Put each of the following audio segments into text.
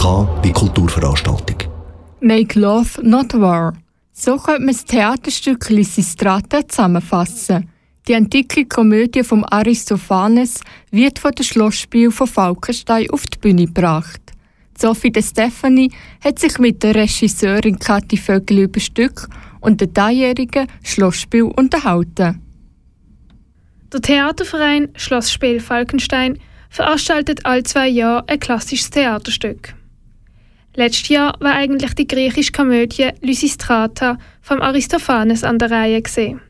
K wie Kulturveranstaltung. Make Love Not War. So könnte man das Theaterstück Lysistrata zusammenfassen. Die antike Komödie von Aristophanes wird von dem Schlossspiel von Falkenstein auf die Bühne gebracht. Sophie de Stefani hat sich mit der Regisseurin Kathi Vögel über Stück und dem dreijährigen Schlossspiel unterhalten. Der Theaterverein Schlossspiel Falkenstein veranstaltet alle zwei Jahre ein klassisches Theaterstück. Letztes Jahr war eigentlich die griechische Komödie Lysistrata vom Aristophanes an der Reihe gesehen.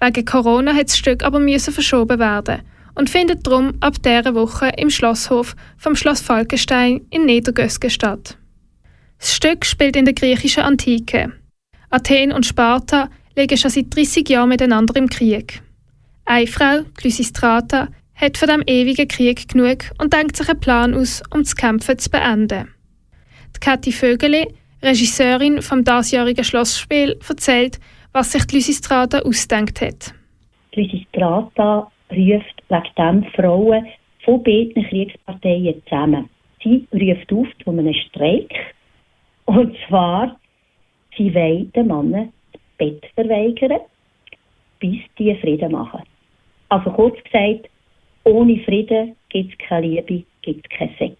Wegen Corona hat das Stück aber müssen verschoben werden und findet darum ab dieser Woche im Schlosshof vom Schloss Falkenstein in Niedergösgen statt. Das Stück spielt in der griechischen Antike. Athen und Sparta liegen schon seit 30 Jahren miteinander im Krieg. Eine Frau, Lysistrata, hat von dem ewigen Krieg genug und denkt sich einen Plan aus, um das Kämpfen zu beenden. Die Kathi Vögele, Regisseurin vom diesjährigen Schlossspiel, erzählt, was sich die Lysistrata ausgedacht hat. Lysistrata ruft wegen dem Frauen von beiden Kriegsparteien zusammen. Sie ruft auf zu einem Streik. Und zwar, sie wollen den Männern das Bett verweigern, bis die Frieden machen. Also kurz gesagt, ohne Frieden gibt es keine Liebe, gibt es keinen Sex.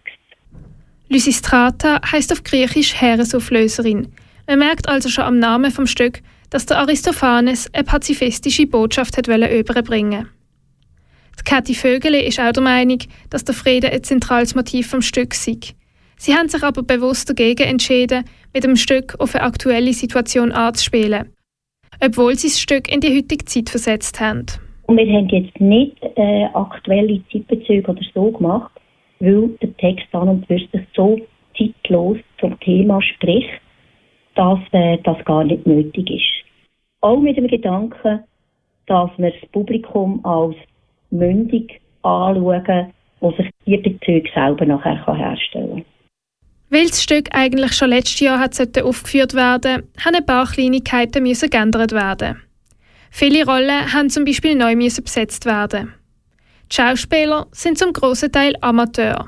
Lysistrata heißt auf Griechisch Heeresauflöserin. Man merkt also schon am Namen vom Stück, dass der Aristophanes eine pazifistische Botschaft hat überbringen die Kathi Vögele ist auch der Meinung, dass der Frieden ein zentrales Motiv vom Stück sei. Sie haben sich aber bewusst dagegen entschieden, mit dem Stück auf eine aktuelle Situation anzuspielen, obwohl sie das Stück in die heutige Zeit versetzt haben. Und wir haben jetzt nicht äh, aktuelle Zeitbezüge oder so gemacht, weil der Text an und für sich so zeitlos zum Thema spricht, dass äh, das gar nicht nötig ist. Auch mit dem Gedanken, dass wir das Publikum als mündig anschauen, wo sich die Bezüge selber nachher herstellen kann. Weil das Stück eigentlich schon letztes Jahr hat aufgeführt werden, haben ein paar Kleinigkeiten geändert werden. Viele Rollen haben zum Beispiel neu besetzt werden. Die Schauspieler sind zum grossen Teil Amateur.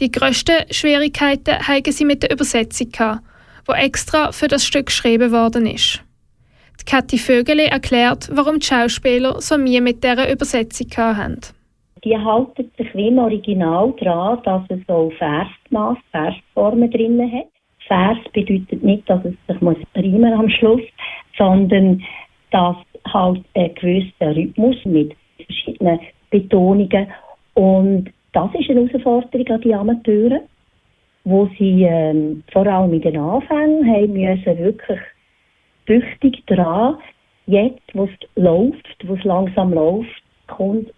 Die grössten Schwierigkeiten haben sie mit der Übersetzung gehabt, wo extra für das Stück geschrieben worden ist. Die Kathi Vögele erklärt, warum die Schauspieler so Mühe mit dieser Übersetzung haben. Die halten sich wie im Original daran, dass es so Versmaß, Versformen drin hat. Vers bedeutet nicht, dass es sich muss reimen am Schluss, sondern dass halt ein gewisser Rhythmus mit verschiedenen Betonungen und das ist eine Herausforderung an die Amateure, wo sie ähm, vor allem in den Anfängen haben müssen wirklich tüchtig dran. Jetzt, wo es läuft, wo es langsam läuft, kommt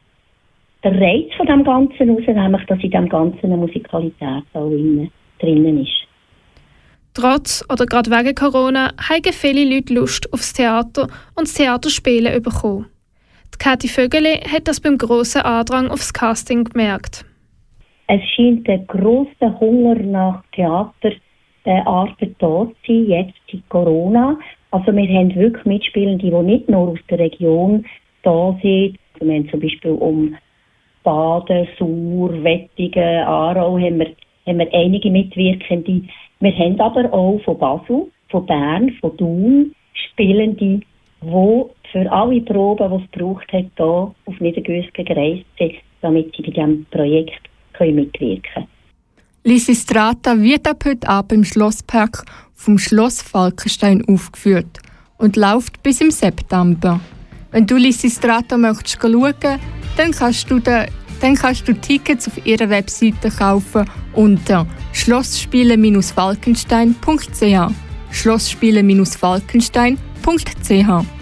der Reiz von dem Ganzen raus, nämlich, dass in dem Ganzen eine Musikalität auch drinnen ist. Trotz oder gerade wegen Corona haben viele Leute Lust aufs Theater und das Theaterspielen bekommen. Kathi Vögele hat das beim grossen Andrang aufs Casting gemerkt. Es scheint ein grosser Hunger nach Theaterarten da zu sein, jetzt in Corona. Also wir haben wirklich Mitspielende, die nicht nur aus der Region da sind. Wir haben zum Beispiel um Baden, Sur, Wettigen, Aarau haben wir, haben wir einige Mitwirkende. Wir haben aber auch von Basel, von Bern, von Thun Spielende, die für alle Proben, die es braucht hier auf Niedergösgen gereist sind, damit sie bei diesem Projekt mitwirken können. Lysistrata wird ab heute Abend im Schlosspark vom Schloss Falkenstein aufgeführt und läuft bis im September. Wenn du Lysistrata möchtest schauen, dann kannst du, den, dann kannst du Tickets auf ihrer Webseite kaufen unter schlossspiele-falkenstein.ch schlossspiele-falkenstein.ch